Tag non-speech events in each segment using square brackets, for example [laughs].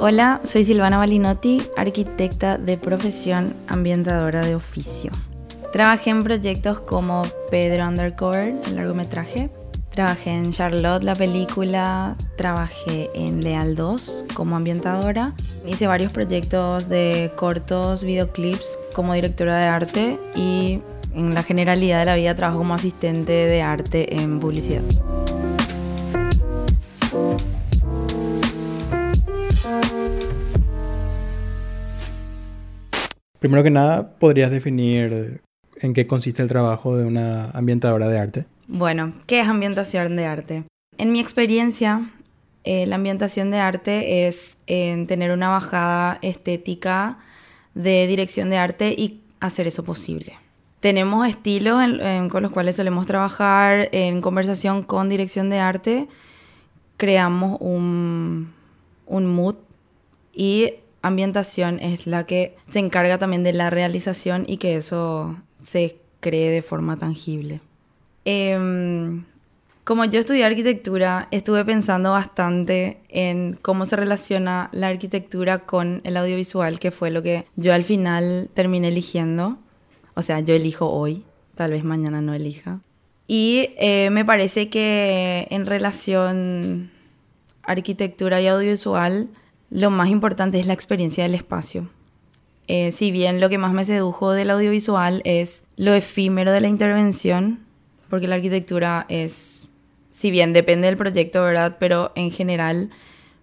Hola, soy Silvana Balinotti, arquitecta de profesión, ambientadora de oficio. Trabajé en proyectos como Pedro Undercover, el largometraje. Trabajé en Charlotte, la película. Trabajé en Leal 2 como ambientadora. Hice varios proyectos de cortos, videoclips como directora de arte y en la generalidad de la vida trabajo como asistente de arte en publicidad. Primero que nada, ¿podrías definir en qué consiste el trabajo de una ambientadora de arte? Bueno, ¿qué es ambientación de arte? En mi experiencia, eh, la ambientación de arte es tener una bajada estética de dirección de arte y hacer eso posible. Tenemos estilos con los cuales solemos trabajar en conversación con dirección de arte, creamos un, un mood y ambientación es la que se encarga también de la realización y que eso se cree de forma tangible. Em, como yo estudié arquitectura, estuve pensando bastante en cómo se relaciona la arquitectura con el audiovisual, que fue lo que yo al final terminé eligiendo. O sea, yo elijo hoy, tal vez mañana no elija. Y eh, me parece que en relación arquitectura y audiovisual, lo más importante es la experiencia del espacio. Eh, si bien lo que más me sedujo del audiovisual es lo efímero de la intervención, porque la arquitectura es, si bien depende del proyecto, ¿verdad? Pero en general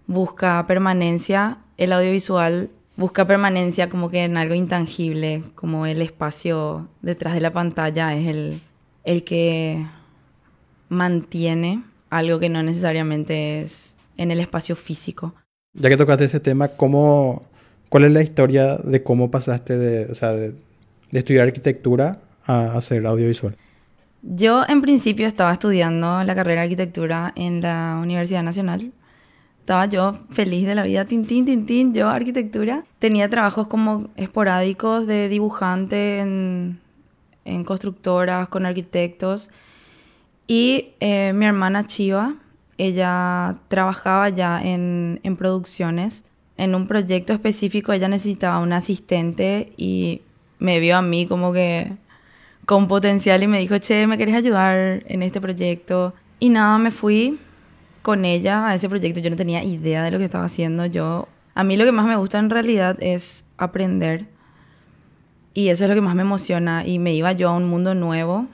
busca permanencia, el audiovisual busca permanencia como que en algo intangible, como el espacio detrás de la pantalla es el, el que mantiene algo que no necesariamente es en el espacio físico. Ya que tocaste ese tema, ¿cómo, ¿cuál es la historia de cómo pasaste de, o sea, de, estudiar arquitectura a hacer audiovisual? Yo en principio estaba estudiando la carrera de arquitectura en la Universidad Nacional. Estaba yo feliz de la vida, tintín, tintín, yo arquitectura. Tenía trabajos como esporádicos de dibujante en, en constructoras, con arquitectos. Y eh, mi hermana Chiva, ella trabajaba ya en, en producciones. En un proyecto específico ella necesitaba un asistente y me vio a mí como que con potencial y me dijo, che, ¿me querés ayudar en este proyecto? Y nada, me fui con ella a ese proyecto. Yo no tenía idea de lo que estaba haciendo. Yo, a mí lo que más me gusta en realidad es aprender. Y eso es lo que más me emociona. Y me iba yo a un mundo nuevo.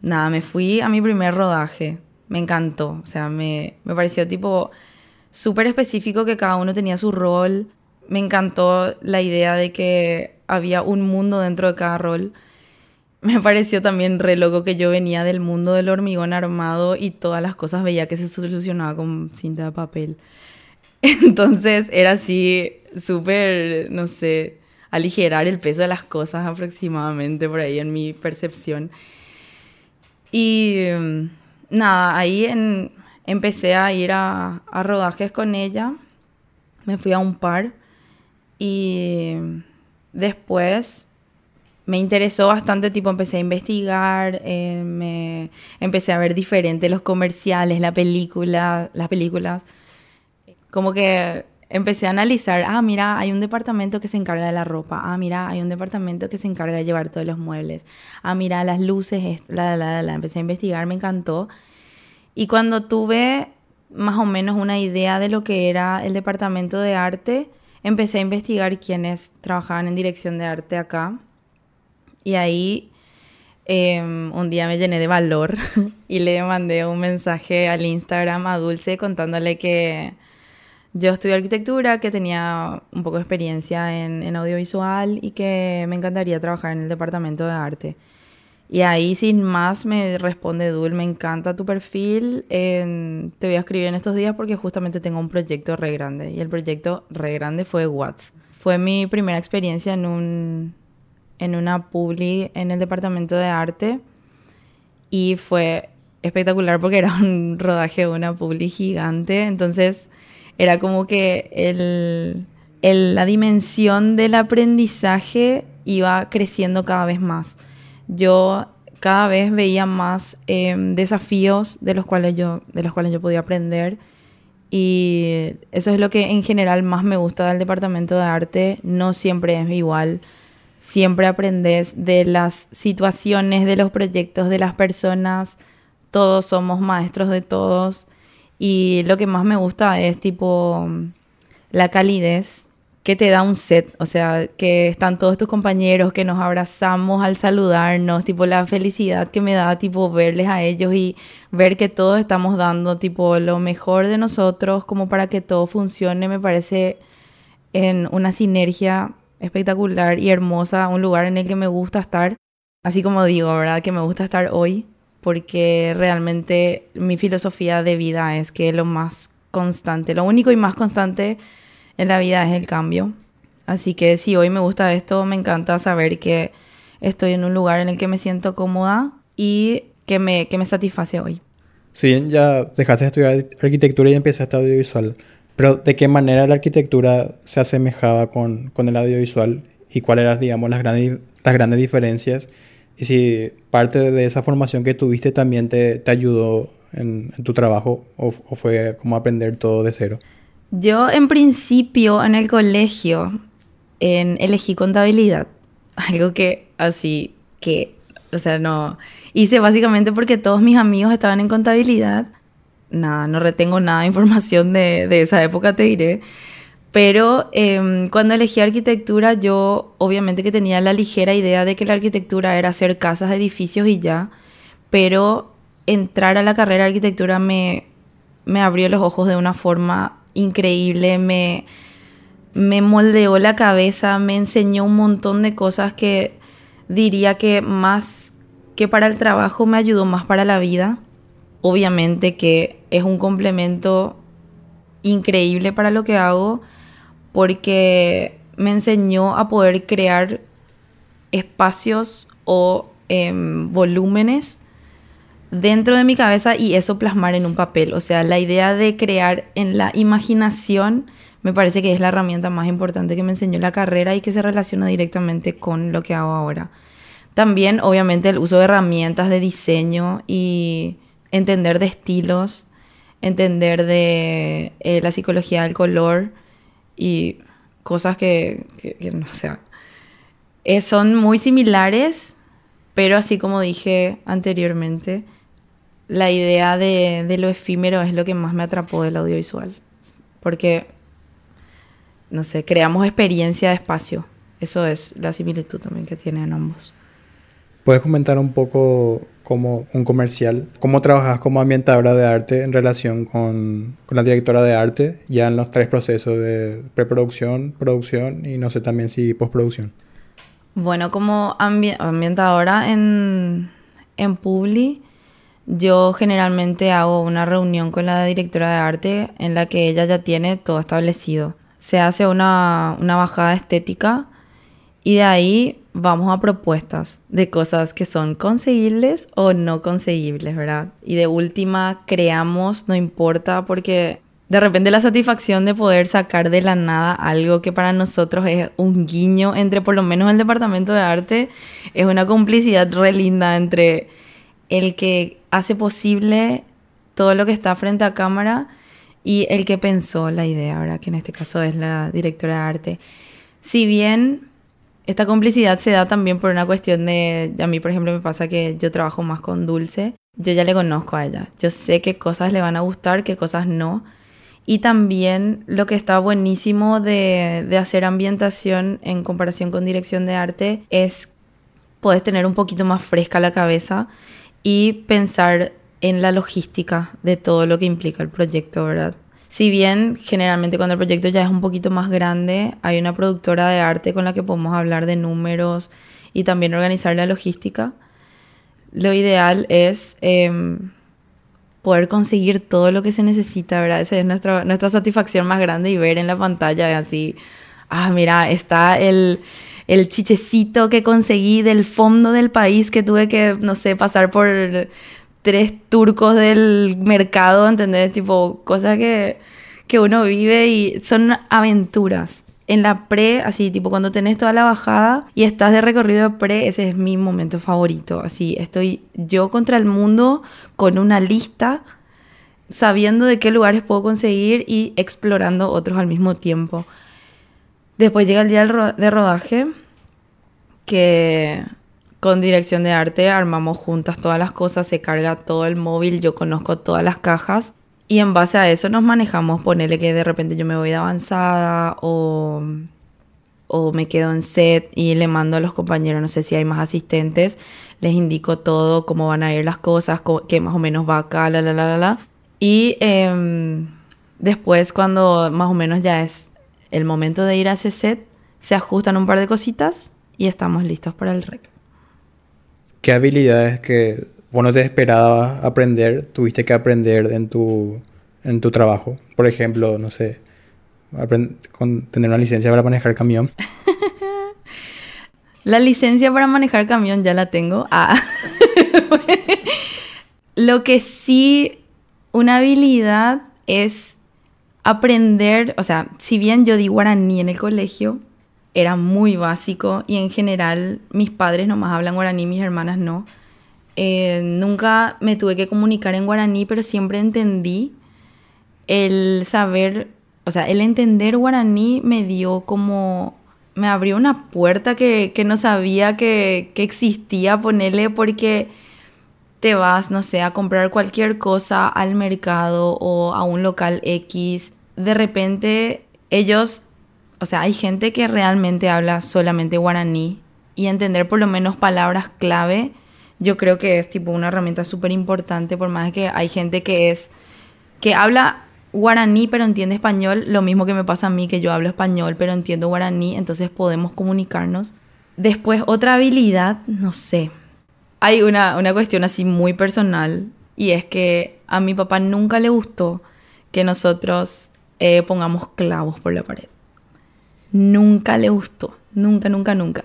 Nada, me fui a mi primer rodaje me encantó. O sea, me, me pareció tipo súper específico que cada uno tenía su rol. Me encantó la idea de que había un mundo dentro de cada rol. Me pareció también re loco que yo venía del mundo del hormigón armado y todas las cosas veía que se solucionaba con cinta de papel. [laughs] Entonces era así súper, no sé, aligerar el peso de las cosas aproximadamente por ahí en mi percepción. Y nada, ahí en, empecé a ir a, rodajes con ella. Me fui a un par. Y después me interesó bastante, tipo empecé a investigar, eh, me empecé a ver diferente los comerciales, la película, las películas. Como que empecé a analizar, ah, mira, hay un departamento que se encarga de la ropa, ah, mira, hay un departamento que se encarga de llevar todos los muebles, ah, mira, las luces, la, la, la, empecé a investigar, me encantó. Y cuando tuve más o menos una idea de lo que era el departamento de arte, empecé a investigar quiénes trabajaban en dirección de arte acá. Y ahí em, un día me llené de valor [laughs] y le mandé un mensaje al Instagram a Dulce contándole que yo estudié arquitectura, que tenía un poco de experiencia en, audiovisual y que me encantaría trabajar en el departamento de arte. Y ahí sin más me responde Dul, me encanta tu perfil, te voy a escribir en estos días porque justamente tengo un proyecto re grande. Y el proyecto re grande fue Watts. Fue mi primera experiencia en, un, en una publi en el departamento de arte y fue espectacular porque era un rodaje de una publi gigante. Entonces era como que el, la dimensión del aprendizaje iba creciendo cada vez más. Yo cada vez veía más em, desafíos de los, cuales yo, de los cuales yo podía aprender Y eso es lo que en general más me gusta del departamento de arte. No siempre es igual. Siempre aprendes de las situaciones, de los proyectos, de las personas. Todos somos maestros de todos. Y lo que más me gusta es tipo la calidez que te da un set, o sea, que están todos tus compañeros, que nos abrazamos al saludarnos, tipo la felicidad que me da, tipo verles a ellos y ver que todos estamos dando, tipo lo mejor de nosotros, como para que todo funcione, me parece en una sinergia espectacular y hermosa, un lugar en el que me gusta estar, así como digo, ¿verdad? Que me gusta estar hoy, porque realmente mi filosofía de vida es que lo más constante, lo único y más constante en la vida es el cambio. Así que si hoy me gusta esto, me encanta saber que estoy en un lugar en el que me siento cómoda y que me, que me satisface hoy. Si ya dejaste de estudiar arquitectura y empezaste audiovisual, pero ¿de qué manera la arquitectura se asemejaba con, con el audiovisual y cuáles eran, digamos, las grandes, las grandes diferencias? Y si parte de esa formación que tuviste también te, te ayudó en, en, tu trabajo o, o fue como aprender todo de cero. Yo en principio en el colegio en, elegí contabilidad, [laughs] algo que así que, o sea, no, hice básicamente porque todos mis amigos estaban en contabilidad. Nada, no retengo nada de información de, de esa época, te diré. Pero eh, cuando elegí arquitectura, yo obviamente que tenía la ligera idea de que la arquitectura era hacer casas, edificios y ya. Pero entrar a la carrera de arquitectura me, me abrió los ojos de una forma increíble, me, me moldeó la cabeza, me enseñó un montón de cosas que diría que más que para el trabajo me ayudó más para la vida. Obviamente que es un complemento increíble para lo que hago porque me enseñó a poder crear espacios o eh, volúmenes dentro de mi cabeza y eso plasmar en un papel. O sea, la idea de crear en la imaginación me parece que es la herramienta más importante que me enseñó la carrera y que se relaciona directamente con lo que hago ahora. También, obviamente, el uso de herramientas de diseño y entender de estilos, entender de eh, la psicología del color y cosas que, no sé, eh, son muy similares, pero así como dije anteriormente, la idea de, de, lo efímero es lo que más me atrapó del audiovisual. Porque, no sé, creamos experiencia de espacio. Eso es la similitud también que tienen ambos. ¿Puedes comentar un poco como un comercial? ¿Cómo trabajas como ambientadora de arte en relación con, con la directora de arte ya en los tres procesos de preproducción, producción y no sé también si postproducción? Bueno, como ambi ambientadora en, en Publi, yo generalmente hago una reunión con la directora de arte en la que ella ya tiene todo establecido. Se hace una, una bajada estética y de ahí vamos a propuestas de cosas que son conseguibles o no conseguibles, ¿verdad? Y de última creamos, no importa, porque de repente la satisfacción de poder sacar de la nada algo que para nosotros es un guiño entre por lo menos el departamento de arte, es una complicidad re linda entre el que hace posible todo lo que está frente a cámara y el que pensó la idea, ¿verdad? Que en este caso es la directora de arte. Si bien esta complicidad se da también por una cuestión de, a mí por ejemplo me pasa que yo trabajo más con Dulce, yo ya le conozco a ella, yo sé qué cosas le van a gustar, qué cosas no. Y también lo que está buenísimo de, de hacer ambientación en comparación con dirección de arte es puedes tener un poquito más fresca la cabeza y pensar en la logística de todo lo que implica el proyecto, ¿verdad? Si bien generalmente cuando el proyecto ya es un poquito más grande, hay una productora de arte con la que podemos hablar de números y también organizar la logística, lo ideal es eh, poder conseguir todo lo que se necesita, ¿verdad? Esa es nuestra, nuestra satisfacción más grande y ver en la pantalla así, ah, mira, está el el chichecito que conseguí del fondo del país que tuve que, no sé, pasar por tres turcos del mercado, ¿entendés? Tipo, cosas que, que uno vive y son aventuras. En la pre, así, tipo, cuando tenés toda la bajada y estás de recorrido de pre, ese es mi momento favorito. Así, estoy yo contra el mundo con una lista sabiendo de qué lugares puedo conseguir y explorando otros al mismo tiempo. Después llega el día de rodaje, que con dirección de arte armamos juntas todas las cosas, se carga todo el móvil, yo conozco todas las cajas y en base a eso nos manejamos, ponerle que de repente yo me voy de avanzada o, o me quedo en set y le mando a los compañeros, no sé si hay más asistentes, les indico todo, cómo van a ir las cosas, qué más o menos va acá, la, la, la, la, la. Y em, después cuando más o menos ya es el momento de ir a ese set, se ajustan un par de cositas y estamos listos para el rec. ¿Qué habilidades que vos no te esperabas aprender, tuviste que aprender en tu, en tu trabajo? Por ejemplo, no sé, tener una licencia para manejar camión. [laughs] la licencia para manejar camión ya la tengo. Ah. [laughs] Lo que sí, una habilidad es aprender, o sea, si bien yo di guaraní en el colegio, era muy básico y en general mis padres nomás hablan guaraní, mis hermanas no. Eh, nunca me tuve que comunicar en guaraní, pero siempre entendí el saber, o sea, el entender guaraní me dio como, me abrió una puerta que, que no sabía que, que existía, ponerle porque te vas, no sé, a comprar cualquier cosa al mercado o a un local X, de repente ellos o sea, hay gente que realmente habla solamente guaraní y entender por lo menos palabras clave, yo creo que es tipo una herramienta súper importante, por más que hay gente que es, que habla guaraní pero entiende español, lo mismo que me pasa a mí, que yo hablo español pero entiendo guaraní, entonces podemos comunicarnos. Después, otra habilidad, no sé. Hay una, una cuestión así muy personal y es que a mi papá nunca le gustó que nosotros eh, pongamos clavos por la pared nunca le gustó, nunca, nunca, nunca.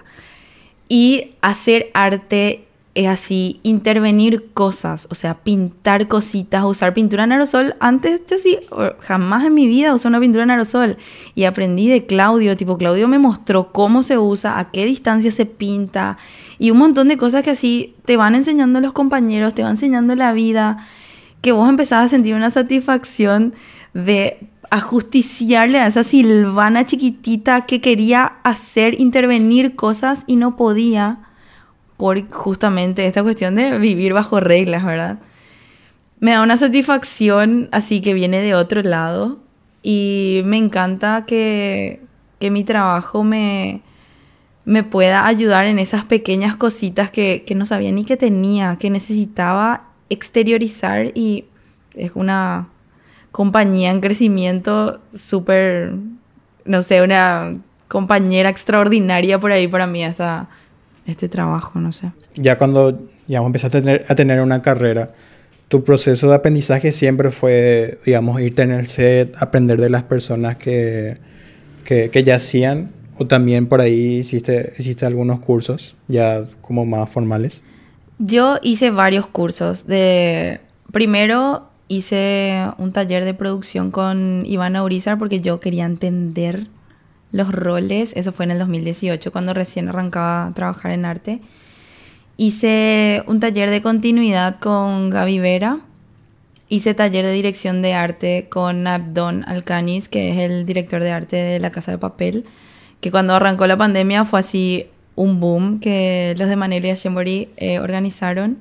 Y hacer arte es así, intervenir cosas, o sea, pintar cositas, usar pintura en aerosol. Antes yo sí, jamás en mi vida usé una pintura en aerosol. Y aprendí de Claudio, tipo Claudio me mostró cómo se usa, a qué distancia se pinta y un montón de cosas que así te van enseñando los compañeros, te van enseñando la vida, que vos empezás a sentir una satisfacción de ajusticiarle a esa Silvana chiquitita que quería hacer, intervenir cosas y no podía por justamente esta cuestión de vivir bajo reglas, ¿verdad? Me da una satisfacción así que viene de otro lado y me encanta que, que mi trabajo me, me pueda ayudar en esas pequeñas cositas que, que no sabía ni que tenía, que necesitaba exteriorizar y es una compañía en crecimiento súper, no sé, una compañera extraordinaria por ahí para mí hasta este trabajo, no sé. Ya cuando ya empezaste a tener, a tener una carrera, tu proceso de aprendizaje siempre fue, digamos, irte en el set, aprender de las personas que, que, que ya hacían, o también por ahí hiciste, hiciste algunos cursos ya como más formales. Yo hice varios cursos de, primero hice un taller de producción con Ivana Urizar porque yo quería entender los roles. Eso fue en el 2018, cuando recién arrancaba a trabajar en arte. Hice un taller de continuidad con Gaby Vera. Hice taller de dirección de arte con Abdon Alcanis, que es el director de arte de La Casa de Papel. Que cuando arrancó la pandemia fue así un boom que los de Manila y eh, organizaron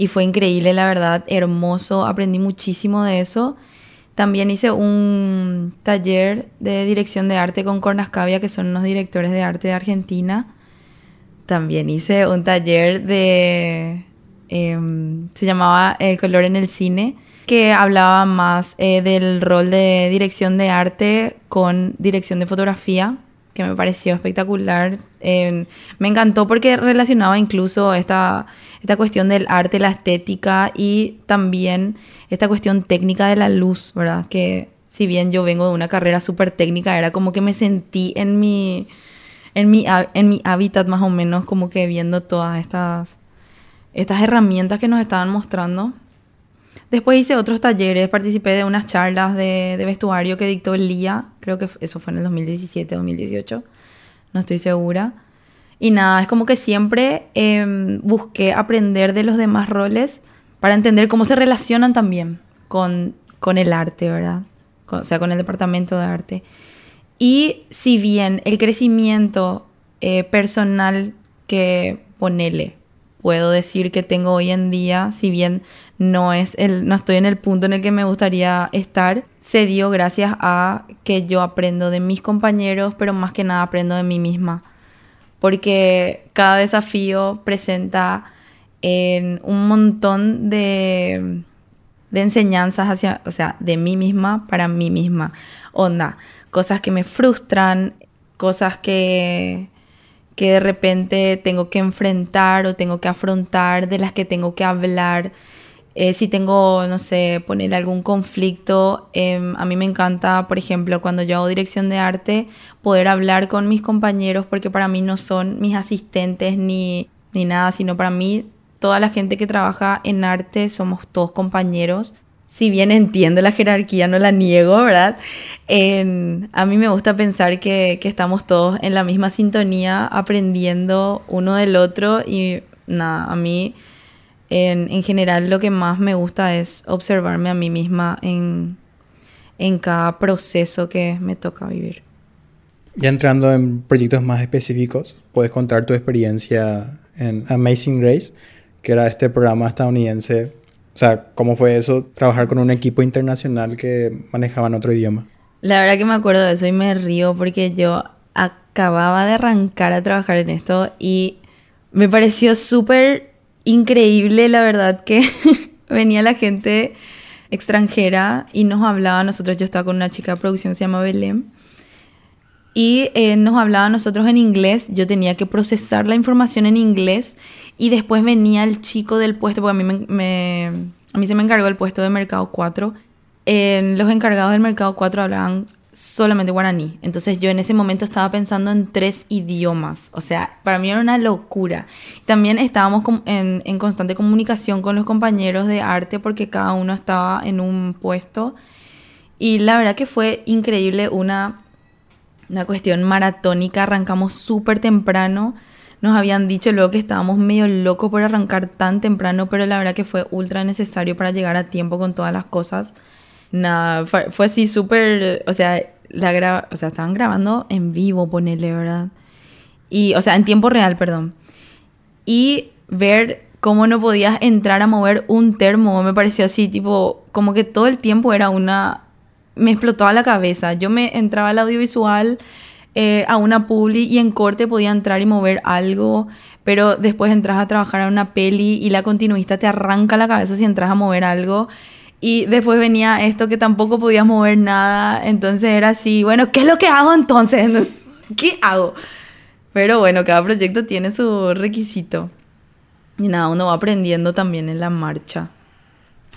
y fue increíble, la verdad, hermoso, aprendí muchísimo de eso. También hice un taller de dirección de arte con Cornascavia, que son unos directores de arte de Argentina. También hice un taller de... Em, se llamaba El color en el cine, que hablaba más eh, del rol de dirección de arte con dirección de fotografía, que me pareció espectacular. me encantó porque relacionaba incluso esta, esta cuestión del arte, la estética y también esta cuestión técnica de la luz, ¿verdad? Que si bien yo vengo de una carrera súper técnica, era como que me sentí en mi, en mi, en mi hábitat más o menos, como que viendo todas estas, estas herramientas que nos estaban mostrando. Después hice otros talleres, participé de unas charlas de, vestuario que dictó Lía, creo que eso fue en el 2017, 2018, no estoy segura. Y nada, es como que siempre em, busqué aprender de los demás roles para entender cómo se relacionan también con, con el arte, ¿verdad? o sea, con el departamento de arte. Y si bien el crecimiento eh, personal que ponele, puedo decir que tengo hoy en día, si bien no es el, no estoy en el punto en el que me gustaría estar, se dio gracias a que yo aprendo de mis compañeros, pero más que nada aprendo de mí misma. Porque cada desafío presenta en un montón de, de enseñanzas hacia, o sea, de mí misma para mí misma. Onda, cosas que me frustran, cosas que, que de repente tengo que enfrentar o tengo que afrontar, de las que tengo que hablar. Eh, si tengo, no sé, poner algún conflicto, em, a mí me encanta, por ejemplo, cuando yo hago dirección de arte, poder hablar con mis compañeros, porque para mí no son mis asistentes ni, ni nada, sino para mí toda la gente que trabaja en arte somos todos compañeros. Si bien entiendo la jerarquía, no la niego, ¿verdad? a mí me gusta pensar que, que estamos todos en la misma sintonía, aprendiendo uno del otro y nada, a mí en, general lo que más me gusta es observarme a mí misma en, en cada proceso que me toca vivir. Ya entrando en proyectos más específicos, puedes contar tu experiencia en Amazing Grace, que era este programa estadounidense. O sea, ¿cómo fue eso? Trabajar con un equipo internacional que manejaban otro idioma. La verdad que me acuerdo de eso y me río porque yo acababa de arrancar a trabajar en esto y me pareció súper increíble, la verdad, que [laughs] venía la gente extranjera y nos hablaba nosotros. Yo estaba con una chica de producción que se llama Belém. Y eh, nos hablaba nosotros en inglés. Yo tenía que procesar la información en inglés. Y después venía el chico del puesto, porque a mí, me, a mí se me encargó el puesto de Mercado 4. los encargados del Mercado 4 hablaban solamente guaraní. Entonces yo en ese momento estaba pensando en tres idiomas. O sea, para mí era una locura. También estábamos en, en, constante comunicación con los compañeros de arte porque cada uno estaba en un puesto. Y la verdad que fue increíble, una, una cuestión maratónica. Arrancamos súper temprano. Nos habían dicho luego que estábamos medio locos por arrancar tan temprano, pero la verdad que fue ultra necesario para llegar a tiempo con todas las cosas nada, fue, así súper, o sea, la o sea, estaban grabando en vivo, ponele, ¿verdad? Y, o sea, en tiempo real, perdón. Y ver cómo no podías entrar a mover un termo, me pareció así, tipo, como que todo el tiempo era una... Me explotaba la cabeza. Yo me entraba al audiovisual, eh, a una publi y en corte podía entrar y mover algo, pero después entras a trabajar a una peli y la continuista te arranca la cabeza si entras a mover algo. Y después venía esto que tampoco podías mover nada. Entonces era así, bueno, ¿qué es lo que hago entonces? [laughs] ¿Qué hago? Pero bueno, cada proyecto tiene su requisito. Y nada, uno va aprendiendo también en la marcha.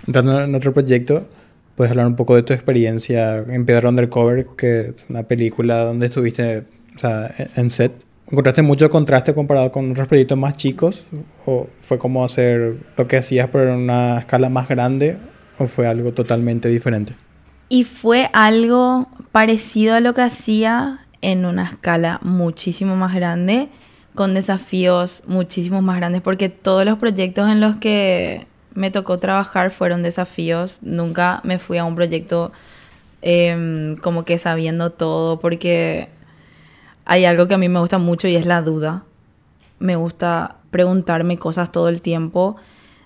Entrando en otro proyecto, puedes hablar un poco de tu experiencia en Pedro Undercover, que es una película donde estuviste o sea, en set. ¿Encontraste mucho contraste comparado con otros proyectos más chicos? ¿O fue como hacer lo que hacías pero en una escala más grande? ¿O fue algo totalmente diferente? Y fue algo parecido a lo que hacía en una escala muchísimo más grande, con desafíos muchísimo más grandes, porque todos los proyectos en los que me tocó trabajar fueron desafíos. Nunca me fui a un proyecto em, como que sabiendo todo, porque hay algo que a mí me gusta mucho y es la duda. Me gusta preguntarme cosas todo el tiempo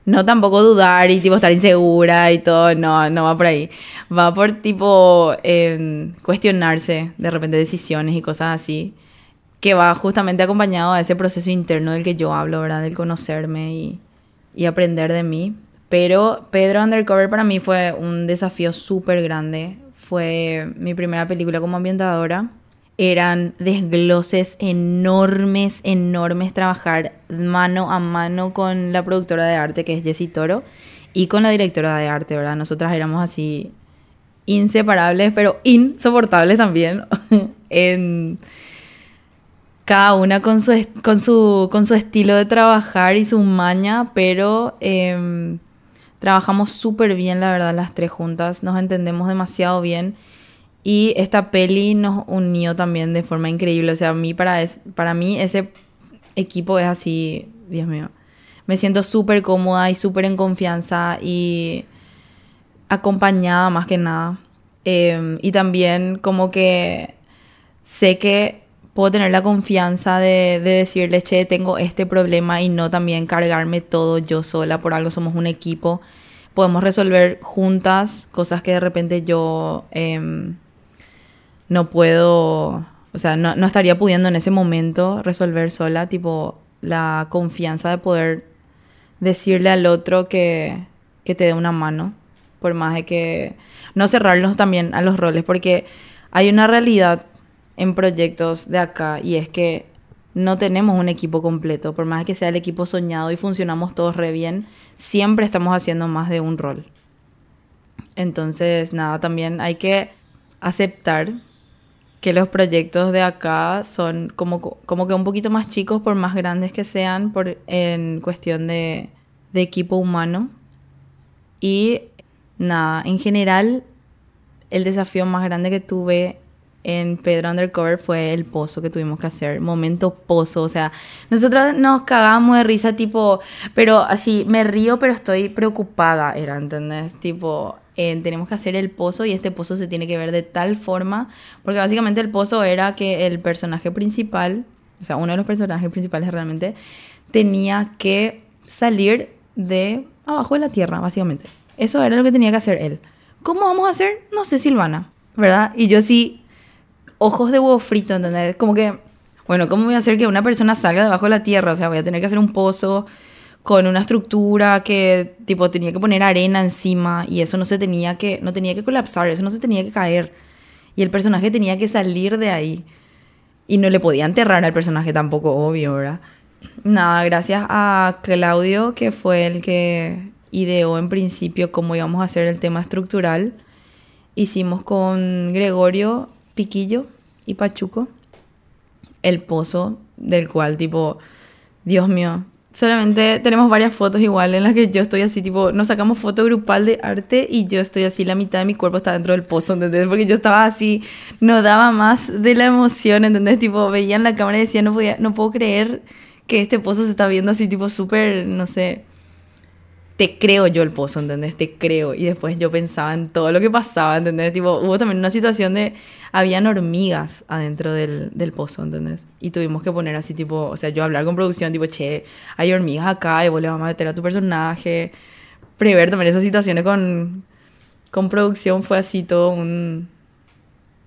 no tampoco dudar y tipo estar insegura y todo, no, no va por ahí. Va por tipo em, cuestionarse de repente decisiones y cosas así, que va justamente acompañado a ese proceso interno del que yo hablo, ¿verdad? Del conocerme y, y aprender de mí. Pero Pedro Undercover para mí fue un desafío súper grande. Fue mi primera película como ambientadora eran desgloses enormes, enormes, trabajar mano a mano con la productora de arte, que es Jessie Toro, y con la directora de arte, ¿verdad? Nosotras éramos así inseparables, pero insoportables también. [laughs] en cada una con su, con su, con su estilo de trabajar y su maña, pero em, trabajamos súper bien, la verdad, las tres juntas, nos entendemos demasiado bien y esta peli nos unió también de forma increíble. O sea, a mí para, para mí ese equipo es así, Dios mío. Me siento súper cómoda y súper en confianza y acompañada más que nada. Em, y también como que sé que puedo tener la confianza de, de, decirle, che, tengo este problema y no también cargarme todo yo sola, por algo somos un equipo. Podemos resolver juntas cosas que de repente yo em, no puedo, o sea, no, no estaría pudiendo en ese momento resolver sola, tipo la confianza de poder decirle al otro que, que te dé una mano, por más de que no cerrarnos también a los roles, porque hay una realidad en proyectos de acá y es que no tenemos un equipo completo, por más que sea el equipo soñado y funcionamos todos re bien, siempre estamos haciendo más de un rol. Entonces, nada, también hay que aceptar que los proyectos de acá son como, como que un poquito más chicos por más grandes que sean por, en cuestión de, equipo humano. Y nada, en general el desafío más grande que tuve en Pedro Undercover fue el pozo que tuvimos que hacer, momento pozo, o sea, nosotros nos cagamos de risa tipo, pero así, me río pero estoy preocupada, era, ¿entendés? Tipo, tenemos que hacer el pozo y este pozo se tiene que ver de tal forma, porque básicamente el pozo era que el personaje principal, o sea, uno de los personajes principales realmente, tenía que salir de abajo de la tierra, básicamente. Eso era lo que tenía que hacer él. ¿Cómo vamos a hacer? No sé, Silvana, ¿verdad? Y yo sí, ojos de huevo frito, ¿entendés? Como que, bueno, ¿cómo voy a hacer que una persona salga debajo de la tierra? O sea, voy a tener que hacer un pozo con una estructura que tipo tenía que poner arena encima y eso no se tenía que no tenía que colapsar, eso no se tenía que caer. Y el personaje tenía que salir de ahí. Y no le podía enterrar al personaje tampoco, obvio, ¿verdad? Nada, gracias a Claudio, que fue el que ideó en principio cómo íbamos a hacer el tema estructural. Hicimos con Gregorio Piquillo y Pachuco el pozo del cual tipo, Dios mío, Solamente tenemos varias fotos igual en las que yo estoy así, tipo, nos sacamos foto grupal de arte y yo estoy así, la mitad de mi cuerpo está dentro del pozo, ¿entendés? Porque yo estaba así, no daba más de la emoción, ¿entendés? Tipo, veían la cámara y decía, no, podía, no puedo creer que este pozo se está viendo así, tipo, súper, no sé, te creo yo el pozo, ¿entendés? Te creo. Y después yo pensaba en todo lo que pasaba, ¿entendés? Tipo, hubo también una situación de, habían hormigas adentro del, del pozo, ¿entendés? Y tuvimos que poner así, tipo, o sea, yo hablar con producción, tipo, che, hay hormigas acá y vos le vamos a meter a tu personaje. Prever también esas situaciones con, con producción fue así todo un,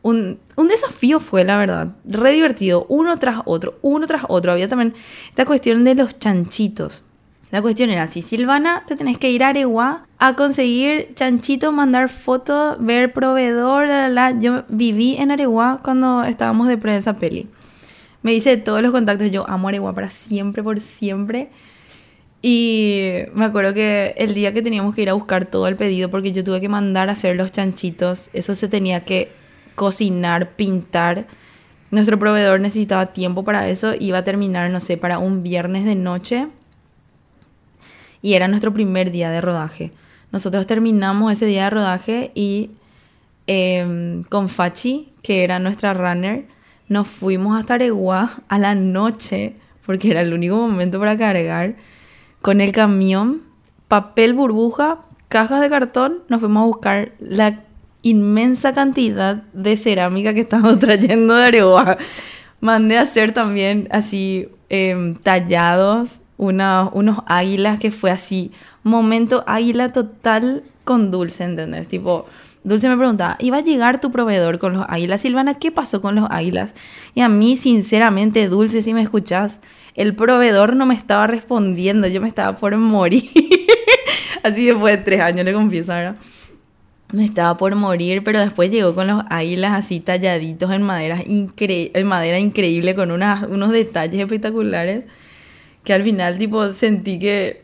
un, un, desafío fue, la verdad. Re divertido, uno tras otro, uno tras otro. Había también esta cuestión de los chanchitos. La cuestión era, si Silvana, te tenés que ir a Areguá a conseguir chanchito, mandar fotos, ver proveedor, la, la, Yo viví en Areguá cuando estábamos de prensa peli. Me hice todos los contactos, yo amo Areguá para siempre, por siempre. Y me acuerdo que el día que teníamos que ir a buscar todo el pedido, porque yo tuve que mandar a hacer los chanchitos, eso se tenía que cocinar, pintar. Nuestro proveedor necesitaba tiempo para eso, iba a terminar, no sé, para un viernes de noche y era nuestro primer día de rodaje. Nosotros terminamos ese día de rodaje y em, con Fachi, que era nuestra runner, nos fuimos hasta Areguá a la noche, porque era el único momento para cargar, con el camión, papel burbuja, cajas de cartón, nos fuimos a buscar la inmensa cantidad de cerámica que estábamos [laughs] trayendo de Areguá. Mandé a hacer también así em, tallados unos águilas que fue así, momento águila total con Dulce, ¿entendés? Tipo, Dulce me preguntaba, ¿iba a llegar tu proveedor con los águilas? Silvana, ¿qué pasó con los águilas? Y a mí, sinceramente, Dulce, si me escuchás, el proveedor no me estaba respondiendo, yo me estaba por morir. [laughs] así después de tres años, le confieso, ¿verdad? Me estaba por morir, pero después llegó con los águilas así talladitos en madera, en madera increíble, con unos detalles espectaculares que al final, tipo, sentí que,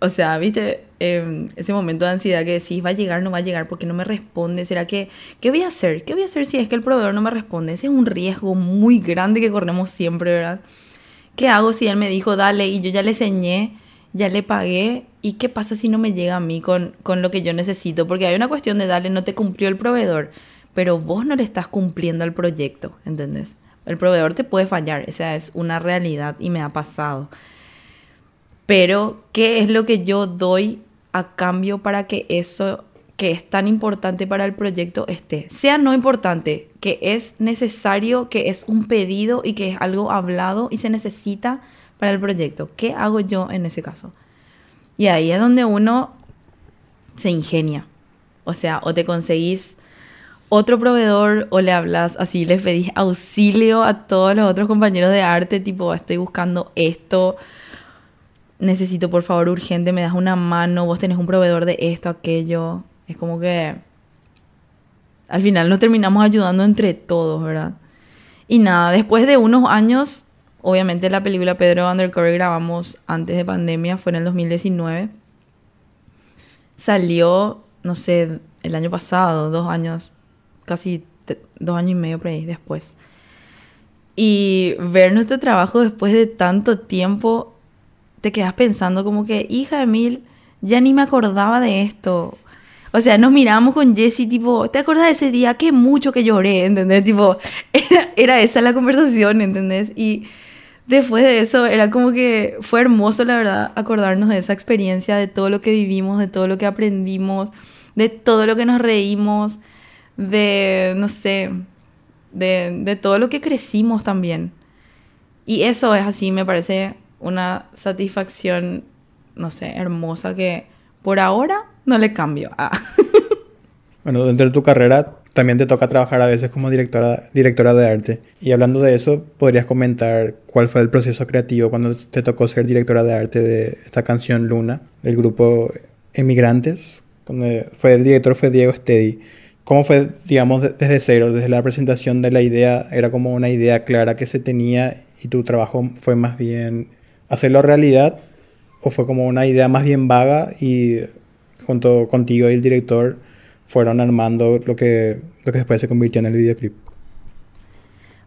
o sea, viste, em, ese momento de ansiedad que decís, va a llegar, no va a llegar, porque no me responde, ¿será que, qué voy a hacer? ¿Qué voy a hacer si es que el proveedor no me responde? Ese es un riesgo muy grande que corremos siempre, ¿verdad? ¿Qué hago si él me dijo, dale, y yo ya le enseñé, ya le pagué, ¿y qué pasa si no me llega a mí con, con lo que yo necesito? Porque hay una cuestión de, dale, no te cumplió el proveedor, pero vos no le estás cumpliendo al proyecto, ¿entendés? El proveedor te puede fallar, esa es una realidad y me ha pasado pero ¿qué es lo que yo doy a cambio para que eso que es tan importante para el proyecto esté. Sea no importante, que es necesario, que es un pedido y que es algo hablado y se necesita para el proyecto. ¿Qué hago yo en ese caso? Y ahí es donde uno se ingenia. O sea, o te conseguís otro proveedor o le hablas así, les pedís auxilio a todos los otros compañeros de arte, tipo, estoy buscando esto, necesito por favor urgente, me das una mano, vos tenés un proveedor de esto, aquello. Es como que al final nos terminamos ayudando entre todos, ¿verdad? Y nada, después de unos años, obviamente la película Pedro Undercover grabamos antes de pandemia, fue en el 2019. Salió, no sé, el año pasado, dos años, casi dos años y medio por después. Y ver nuestro trabajo después de tanto tiempo, te quedas pensando como que, hija de mil, ya ni me acordaba de esto. O sea, nos miramos con Jessie, tipo, ¿te acuerdas de ese día? Qué mucho que lloré, ¿entendés? Tipo, [laughs] era, era esa la conversación, ¿entendés? Y después de eso era como que fue hermoso, la verdad, acordarnos de esa experiencia, de todo lo que vivimos, de todo lo que aprendimos, de todo lo que nos reímos, de, no sé, de, de todo lo que crecimos también. Y eso es así, me parece una satisfacción, no sé, hermosa que por ahora no le cambio. Ah. [laughs] bueno, dentro de tu carrera también te toca trabajar a veces como directora, directora de arte. Y hablando de eso, ¿podrías comentar cuál fue el proceso creativo cuando te tocó ser directora de arte de esta canción Luna, del grupo Emigrantes? Fue, el director fue Diego Steady. ¿Cómo fue, digamos, desde cero, desde la presentación de la idea? ¿Era como una idea clara que se tenía y tu trabajo fue más bien hacerlo realidad? ¿O fue como una idea más bien vaga y junto contigo y el director fueron armando lo que, lo que después se convirtió en el videoclip?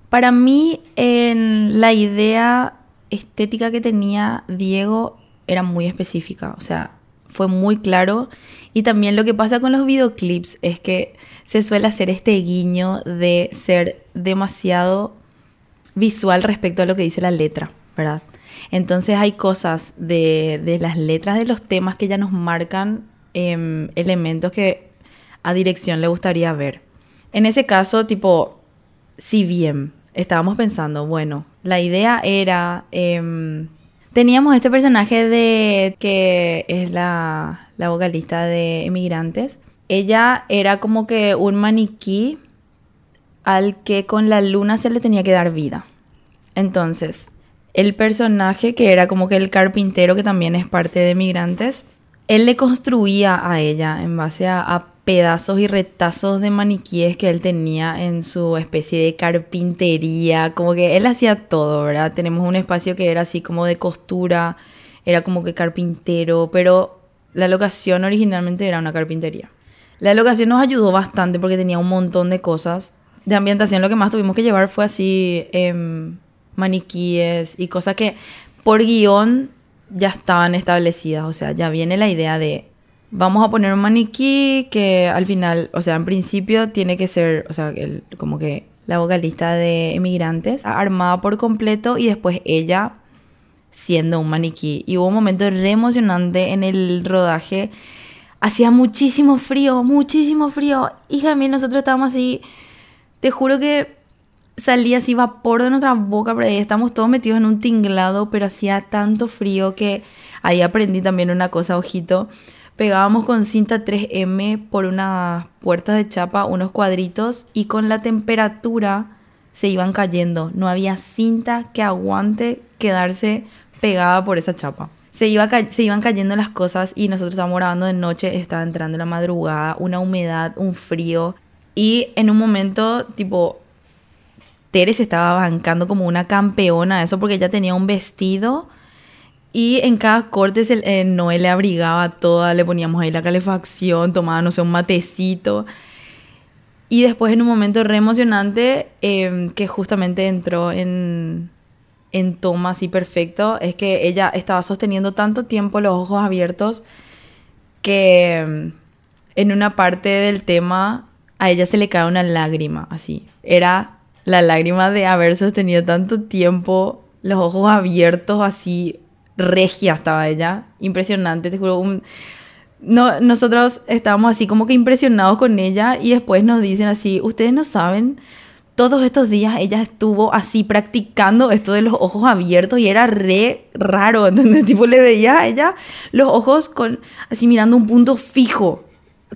Para mí, en la idea estética que tenía Diego era muy específica, o sea, fue muy claro. Y también lo que pasa con los videoclips es que se suele hacer este guiño de ser demasiado visual respecto a lo que dice la letra, ¿verdad? Entonces hay cosas de, de las letras de los temas que ya nos marcan Em, elementos que a dirección le gustaría ver. En ese caso, tipo, si bien estábamos pensando, bueno, la idea era... Em, teníamos este personaje de que es la, la vocalista de Emigrantes. Ella era como que un maniquí al que con la luna se le tenía que dar vida. Entonces, el personaje que era como que el carpintero que también es parte de Emigrantes él le construía a ella en base a, pedazos y retazos de maniquíes que él tenía en su especie de carpintería, como que él hacía todo, ¿verdad? Tenemos un espacio que era así como de costura, era como que carpintero, pero la locación originalmente era una carpintería. La locación nos ayudó bastante porque tenía un montón de cosas. De ambientación lo que más tuvimos que llevar fue así em, maniquíes y cosas que por guion ya estaban establecidas, o sea, ya viene la idea de vamos a poner un maniquí que al final, o sea, en principio tiene que ser, o sea, el, como que la vocalista de Emigrantes, armada por completo y después ella siendo un maniquí. Y hubo un momento re emocionante en el rodaje. Hacía muchísimo frío, muchísimo frío. Hija mía, nosotros estábamos así. Te juro que salía así vapor de nuestra boca, pero ahí estamos todos metidos en un tinglado, pero hacía tanto frío que ahí aprendí también una cosa, ojito. Pegábamos con cinta 3M por unas puertas de chapa unos cuadritos y con la temperatura se iban cayendo. No había cinta que aguante quedarse pegada por esa chapa. Se, se iban cayendo las cosas y nosotros estábamos grabando de noche, estaba entrando la madrugada, una humedad, un frío. Y en un momento, tipo, Tere se estaba bancando como una campeona, eso porque ella tenía un vestido y en cada corte el, eh, Noé le abrigaba toda, le poníamos ahí la calefacción, tomaba, no sé, un matecito. Y después en un momento re emocionante, em, que justamente entró en, en toma así perfecto, es que ella estaba sosteniendo tanto tiempo los ojos abiertos que em, en una parte del tema a ella se le cae una lágrima, así. Era la lágrima de haber sostenido tanto tiempo los ojos abiertos así, regia estaba ella, impresionante, te juro, no, nosotros estábamos así como que impresionados con ella y después nos dicen así, ustedes no saben, todos estos días ella estuvo así practicando esto de los ojos abiertos y era re raro, [laughs] ¿entendés? Tipo le veía a ella los ojos con así mirando un punto fijo.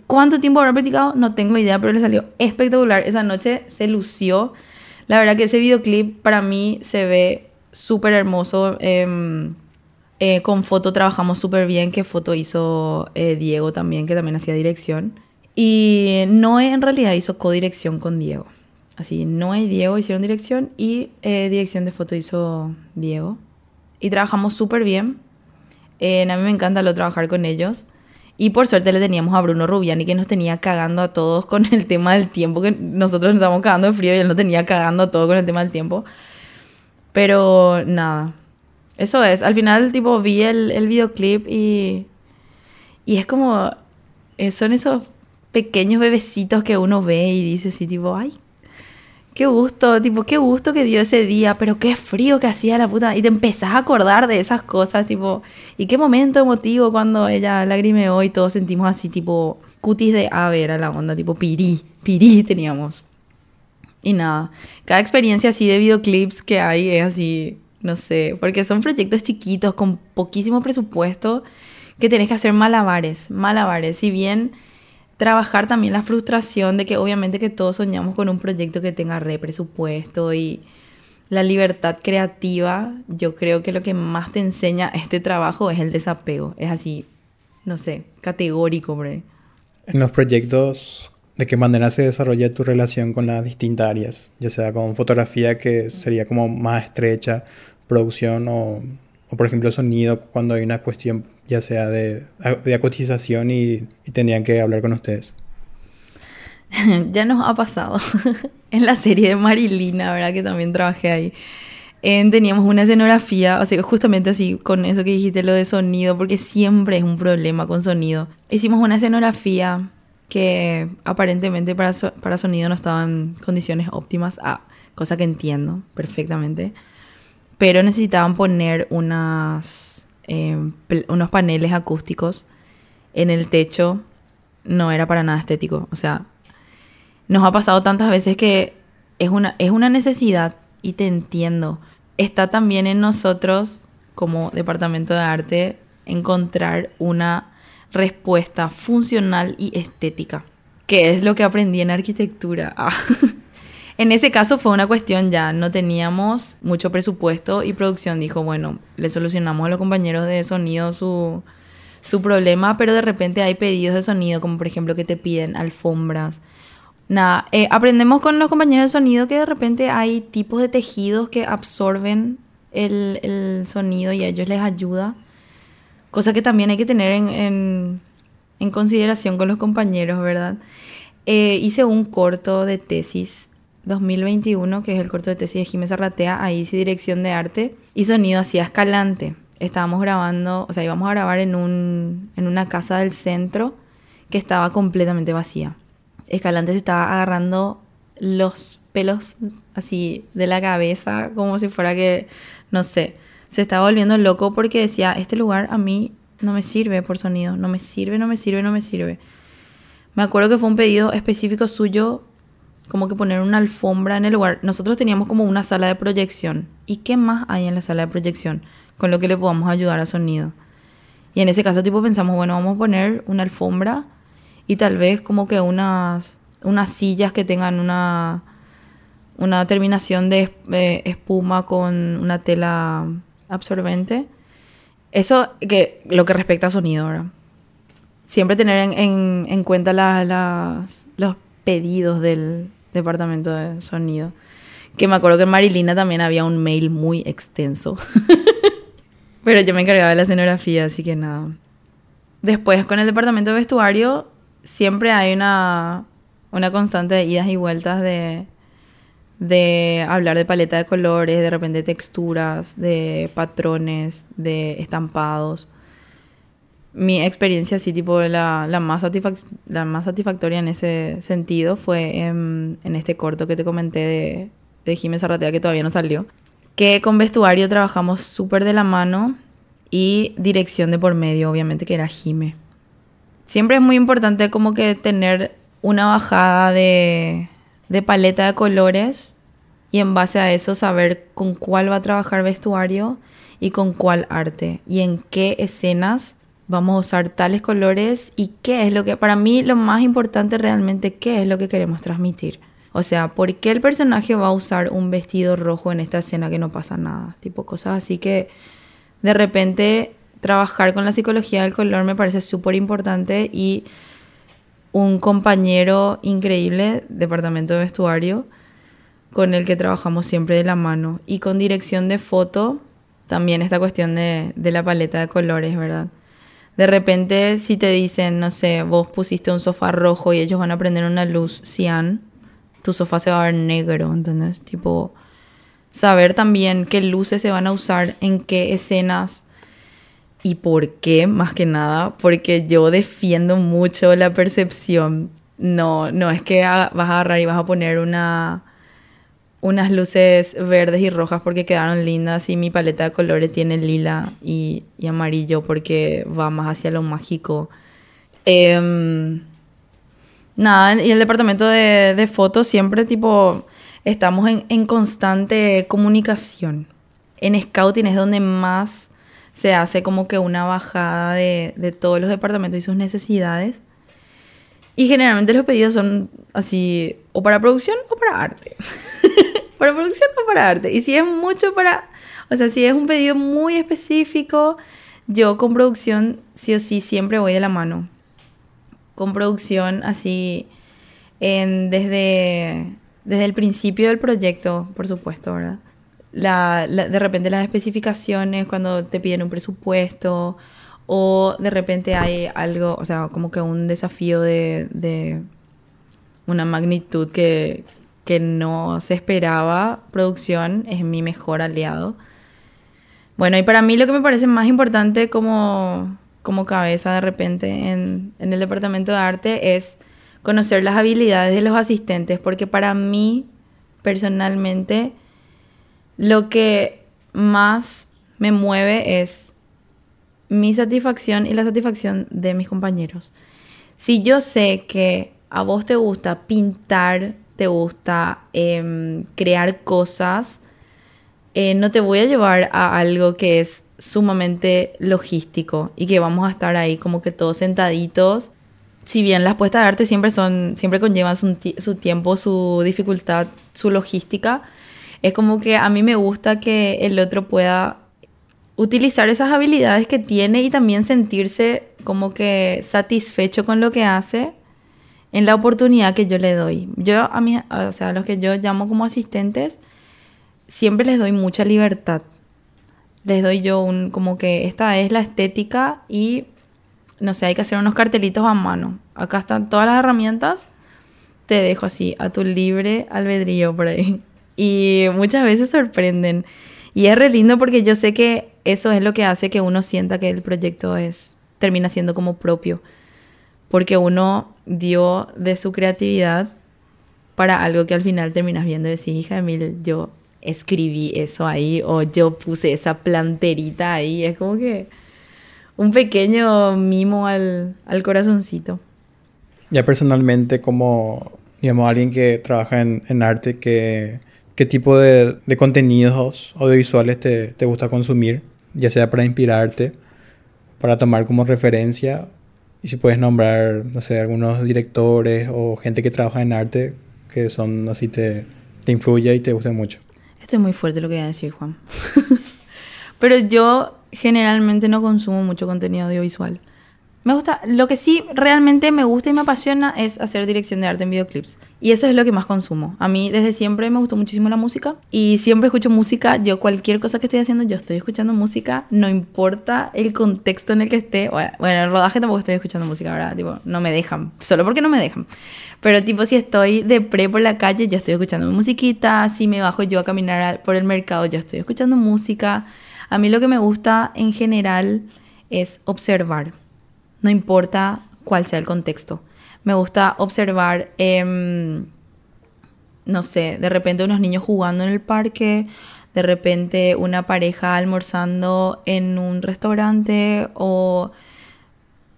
¿Cuánto tiempo habrá practicado? No tengo idea, pero le salió espectacular. Esa noche se lució. La verdad que ese videoclip para mí se ve súper hermoso. Em, eh, con foto trabajamos súper bien, que foto hizo eh, Diego también, que también hacía dirección. Y Noé en realidad hizo codirección con Diego. Así, Noé y Diego hicieron dirección y eh, dirección de foto hizo Diego. Y trabajamos súper bien. a mí me encanta lo trabajar con ellos. Y por suerte le teníamos a Bruno Rubiani que nos tenía cagando a todos con el tema del tiempo, que nosotros nos estábamos cagando de frío y él nos tenía cagando a todos con el tema del tiempo. Pero nada, eso es. Al final, tipo, vi el, el videoclip y, y es como, eh, son esos pequeños bebecitos que uno ve y dice así, tipo, ay, Qué gusto, tipo, qué gusto que dio ese día, pero qué frío que hacía la puta. Y te empezás a acordar de esas cosas, tipo, y qué momento emotivo cuando ella lagrimeó y todos sentimos así, tipo, cutis de ave era la onda, tipo, pirí, pirí teníamos. Y nada, cada experiencia así de videoclips que hay es así, no sé, porque son proyectos chiquitos con poquísimo presupuesto que tenés que hacer malabares, malabares. Si bien trabajar también la frustración de que obviamente que todos soñamos con un proyecto que tenga re presupuesto y la libertad creativa, yo creo que lo que más te enseña este trabajo es el desapego. Es así, no sé, categórico, bre. En los proyectos, ¿de qué manera se desarrolla tu relación con las distintas áreas? Ya sea con fotografía, que sería como más estrecha, producción o, o por ejemplo sonido, cuando hay una cuestión ya sea de, de acotización y, y tenían que hablar con ustedes? [laughs] ya nos ha pasado [laughs] en la serie de Marilina, ¿verdad? Que también trabajé ahí. teníamos una escenografía, o sea, justamente así con eso que dijiste, lo de sonido, porque siempre es un problema con sonido. Hicimos una escenografía que aparentemente para, para sonido no estaba en condiciones óptimas, ah, cosa que entiendo perfectamente, pero necesitaban poner unas Em, unos paneles acústicos en el techo no era para nada estético. O sea, nos ha pasado tantas veces que es una, es una necesidad y te entiendo. Está también en nosotros, como departamento de arte, encontrar una respuesta funcional y estética, que es lo que aprendí en arquitectura. [laughs] Ah. En ese caso fue una cuestión ya, no teníamos mucho presupuesto y producción dijo, bueno, le solucionamos a los compañeros de sonido su, su problema, pero de repente hay pedidos de sonido, como por ejemplo que te piden alfombras. Nada, eh, aprendemos con los compañeros de sonido que de repente hay tipos de tejidos que absorben el, el sonido y a ellos les ayuda. Cosa que también hay que tener en, en, consideración con los compañeros, ¿verdad? Eh, hice un corto de tesis 2021, que es el corto de tesis de Jiménez Arratea, ahí hice dirección de arte y sonido hacía escalante. Estábamos grabando, o sea, íbamos a grabar en, un, en una casa del centro que estaba completamente vacía. Escalante se estaba agarrando los pelos así de la cabeza, como si fuera que, no sé, se estaba volviendo loco porque decía, este lugar a mí no me sirve por sonido, no me sirve, no me sirve, no me sirve. Me acuerdo que fue un pedido específico suyo como que poner una alfombra en el lugar. Nosotros teníamos como una sala de proyección. ¿Y qué más hay en la sala de proyección con lo que le podamos ayudar a sonido? Y en ese caso tipo pensamos, bueno, vamos a poner una alfombra y tal vez como que unas, unas sillas que tengan una, una terminación de espuma con una tela absorbente. Eso que lo que respecta a sonido, ¿verdad? Siempre tener en, en, cuenta las, los pedidos del, departamento de sonido. Que me acuerdo que en Marilina también había un mail muy extenso. [laughs] Pero yo me encargaba de la escenografía, así que nada. Después, con el departamento de vestuario, siempre hay una, una constante de idas y vueltas de, de hablar de paleta de colores, de repente texturas, de patrones, de estampados mi experiencia así tipo la, la, más la más satisfactoria en ese sentido fue en, en este corto que te comenté de, de Jiménez que todavía no salió. Que con vestuario trabajamos súper de la mano y dirección de por medio, obviamente, que era Jime. siempre es muy importante como que tener una bajada de, de paleta de colores y en base a eso saber con cuál va a trabajar vestuario y con cuál arte y en qué escenas vamos a usar tales colores y qué es lo que, para mí lo más importante realmente, qué es lo que queremos transmitir. O sea, ¿por qué el personaje va a usar un vestido rojo en esta escena que no pasa nada? Tipo cosas así que de repente trabajar con la psicología del color me parece súper importante y un compañero increíble, departamento de vestuario, con el que trabajamos siempre de la mano. Y con dirección de foto, también esta cuestión de, de la paleta de colores, ¿verdad? De repente, si te dicen, no sé, vos pusiste un sofá rojo y ellos van a prender una luz cian, tu sofá se va a ver negro, ¿entendés? Tipo, saber también qué luces se van a usar, en qué escenas y por qué, más que nada, porque yo defiendo mucho la percepción. No, no es que vas a agarrar y vas a poner una, unas luces verdes y rojas porque quedaron lindas y mi paleta de colores tiene lila y, amarillo porque va más hacia lo mágico. Em, nada, y el departamento de, de fotos siempre tipo estamos en, en constante comunicación. En Scouting es donde más se hace como que una bajada de, de todos los departamentos y sus necesidades. Y generalmente los pedidos son así, o para producción o para arte. [laughs] para producción o para arte. Y si es mucho para, o sea, si es un pedido muy específico, yo con producción sí o sí siempre voy de la mano. Con producción así, desde, desde el principio del proyecto, por supuesto, ¿verdad? de repente las especificaciones cuando te piden un presupuesto o de repente hay algo, o sea, como que un desafío de, de una magnitud que, que no se esperaba, producción es mi mejor aliado. Bueno, y para mí lo que me parece más importante como, como cabeza de repente en, en el departamento de arte es conocer las habilidades de los asistentes, porque para mí personalmente lo que más me mueve es mi satisfacción y la satisfacción de mis compañeros. Si yo sé que a vos te gusta pintar, te gusta em, crear cosas, eh, no te voy a llevar a algo que es sumamente logístico y que vamos a estar ahí como que todos sentaditos. Si bien las puestas de arte siempre son, siempre conllevan su tiempo, su dificultad, su logística, es como que a mí me gusta que el otro pueda utilizar esas habilidades que tiene y también sentirse como que satisfecho con lo que hace en la oportunidad que yo le doy. Yo a mí, o sea, a los que yo llamo como asistentes, siempre les doy mucha libertad. Les doy yo un como que esta es la estética y no sé, hay que hacer unos cartelitos a mano. Acá están todas las herramientas. Te dejo así a tu libre albedrío por ahí y muchas veces sorprenden. Y es re lindo porque yo sé que eso es lo que hace que uno sienta que el proyecto es termina siendo como propio. Porque uno dio de su creatividad para algo que al final terminas viendo y decís, hija de mil, yo escribí eso ahí o yo puse esa planterita ahí. Es como que un pequeño mimo al, al corazoncito. Ya personalmente como, digamos, alguien que trabaja en, en arte que ¿Qué tipo de, de contenidos audiovisuales te, te, gusta consumir? Ya sea para inspirarte, para tomar como referencia. Y si puedes nombrar, no sé, algunos directores o gente que trabaja en arte que son así, te, te influye y te gusta mucho. Esto es muy fuerte lo que voy a decir, Juan. [laughs] Pero yo generalmente no consumo mucho contenido audiovisual. Me gusta, lo que sí realmente me gusta y me apasiona es hacer dirección de arte en videoclips. Y eso es lo que más consumo. A mí desde siempre me gustó muchísimo la música y siempre escucho música. Yo cualquier cosa que estoy haciendo, yo estoy escuchando música, no importa el contexto en el que esté. Bueno, en el rodaje tampoco estoy escuchando música, ¿verdad? Tipo, no me dejan, solo porque no me dejan. Pero tipo, si estoy de pre por la calle, yo estoy escuchando musiquita. Si me bajo yo a caminar por el mercado, yo estoy escuchando música. A mí lo que me gusta en general es observar no importa cuál sea el contexto. Me gusta observar, em, no sé, de repente unos niños jugando en el parque, de repente una pareja almorzando en un restaurante o,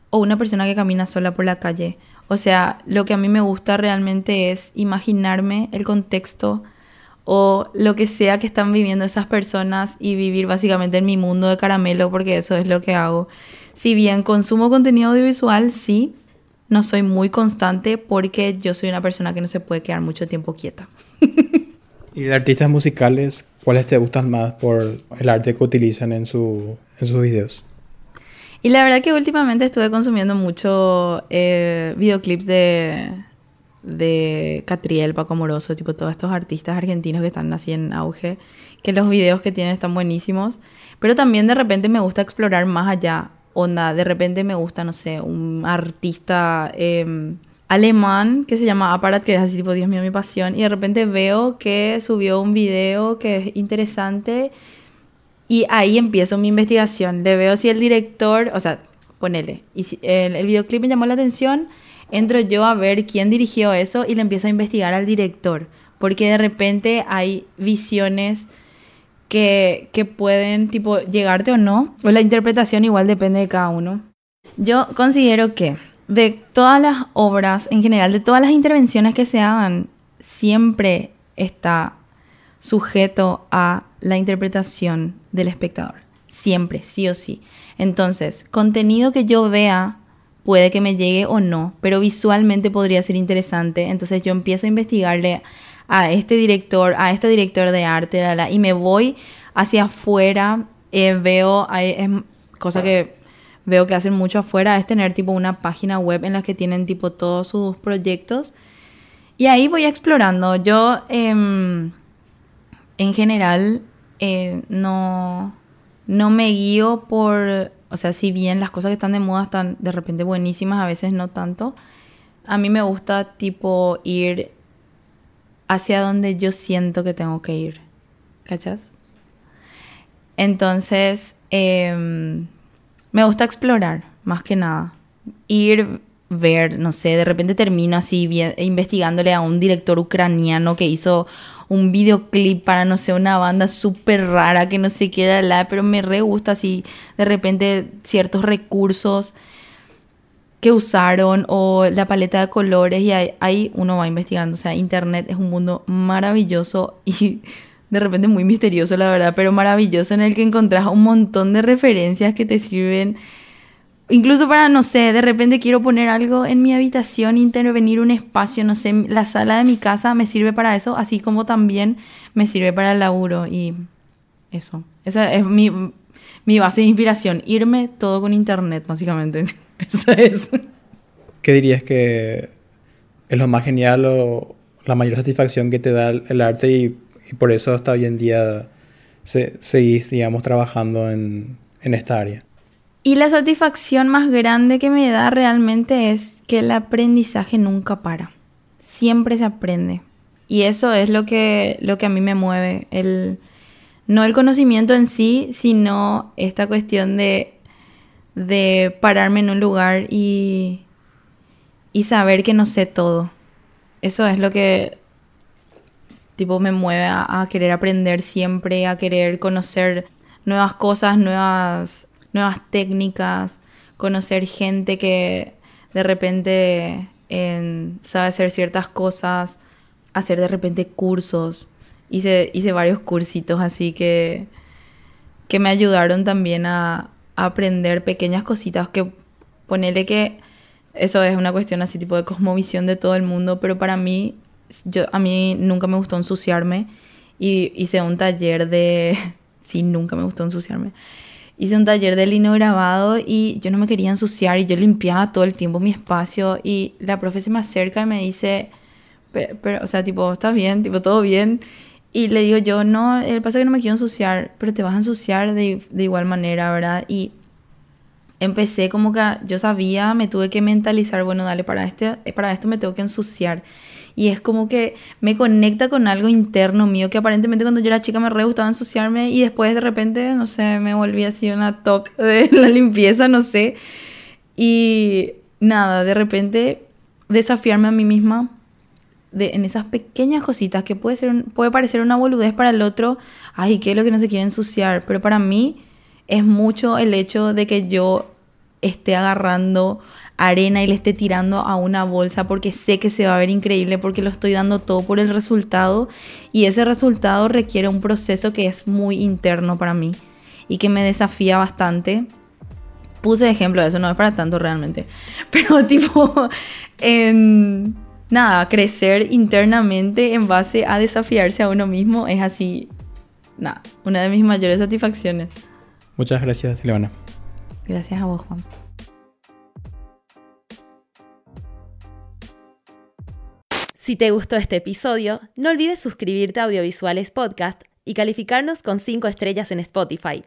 o una persona que camina sola por la calle. O sea, lo que a mí me gusta realmente es imaginarme el contexto o lo que sea que están viviendo esas personas y vivir básicamente en mi mundo de caramelo porque eso es lo que hago. Si bien consumo contenido audiovisual, sí, no soy muy constante porque yo soy una persona que no se puede quedar mucho tiempo quieta. [laughs] ¿Y de artistas musicales, cuáles te gustan más por el arte que utilizan en, su, en sus videos? Y la verdad que últimamente estuve consumiendo mucho eh, videoclips de, de Catriel, Paco Moroso, tipo todos estos artistas argentinos que están así en auge, que los videos que tienen están buenísimos, pero también de repente me gusta explorar más allá, onda, de repente me gusta, no sé, un artista em, alemán que se llama Aparat, que es así tipo, Dios mío, mi pasión, y de repente veo que subió un video que es interesante y ahí empiezo mi investigación, le veo si el director, o sea, ponele, y si el, el videoclip me llamó la atención, entro yo a ver quién dirigió eso y le empiezo a investigar al director, porque de repente hay visiones que, que pueden tipo llegarte o no, o la interpretación igual depende de cada uno. Yo considero que de todas las obras, en general, de todas las intervenciones que se hagan, siempre está sujeto a la interpretación del espectador. Siempre, sí o sí. Entonces, contenido que yo vea puede que me llegue o no, pero visualmente podría ser interesante. Entonces yo empiezo a investigarle a este director, a este director de arte, y me voy hacia afuera. Eh, veo, hay, cosa que veo que hacen mucho afuera, es tener tipo una página web en la que tienen tipo todos sus proyectos. Y ahí voy explorando. Yo, em, en general, eh, no, no me guío por o sea, si bien las cosas que están de moda están de repente buenísimas, a veces no tanto. A mí me gusta tipo ir hacia donde yo siento que tengo que ir. ¿Cachas? Entonces, em, me gusta explorar, más que nada. Ir, ver, no sé, de repente termino así investigándole a un director ucraniano que hizo un videoclip para, no sé, una banda súper rara que no sé qué era la, pero me re gusta así de repente ciertos recursos que usaron o la paleta de colores y ahí, uno va investigando. O sea, Internet es un mundo maravilloso y de repente muy misterioso, la verdad, pero maravilloso en el que encontrás un montón de referencias que te sirven Incluso para, no sé, de repente quiero poner algo en mi habitación, intervenir un espacio, no sé, la sala de mi casa me sirve para eso, así como también me sirve para el laburo y eso. Esa es mi, mi base de inspiración, irme todo con internet, básicamente. [laughs] Eso es. ¿Qué dirías que es lo más genial o la mayor satisfacción que te da el arte y, por eso hasta hoy en día se, seguís, digamos, trabajando en, en esta área? Y la satisfacción más grande que me da realmente es que el aprendizaje nunca para. Siempre se aprende. Y eso es lo que, lo que a mí me mueve. El, no el conocimiento en sí, sino esta cuestión de, de pararme en un lugar y, y saber que no sé todo. Eso es lo que tipo me mueve a, a querer aprender siempre, a querer conocer nuevas cosas, nuevas nuevas técnicas, conocer gente que de repente sabe hacer ciertas cosas, hacer de repente cursos. Hice, hice varios cursitos así que, que me ayudaron también a, aprender pequeñas cositas que ponerle que eso es una cuestión así tipo de cosmovisión de todo el mundo, pero para mí, yo, a mí nunca me gustó ensuciarme y hice un taller de... [laughs] Sí, nunca me gustó ensuciarme hice un taller de lino grabado y yo no me quería ensuciar y yo limpiaba todo el tiempo mi espacio y la profe se me acerca y me dice, pero, o sea, tipo, ¿estás bien? Tipo, ¿todo bien? Y le digo yo, no, el pasa es que no me quiero ensuciar, pero te vas a ensuciar de, de igual manera, ¿verdad? Y empecé como que yo sabía, me tuve que mentalizar, bueno, dale, para, este, para esto me tengo que ensuciar y es como que me conecta con algo interno mío que aparentemente cuando yo era chica me re gustaba ensuciarme y después de repente, no sé, me volví así una toque [laughs] de la limpieza, no sé. Y nada, de repente desafiarme a mí misma de, en esas pequeñas cositas que puede, ser, puede parecer una boludez para el otro, ay, ¿qué es lo que no se quiere ensuciar? Pero para mí es mucho el hecho de que yo esté agarrando arena y le esté tirando a una bolsa porque sé que se va a ver increíble porque lo estoy dando todo por el resultado y ese resultado requiere un proceso que es muy interno para mí y que me desafía bastante. Puse ejemplo de eso, no es para tanto realmente, [laughs] pero [laughs] tipo en nada, crecer internamente en base a desafiarse a uno mismo es así, nada, una de mis mayores satisfacciones. Muchas gracias, Silvana. Gracias a vos, Juan. Si te gustó este episodio, no olvides suscribirte a Audiovisuales Podcast y calificarnos con 5 estrellas en Spotify.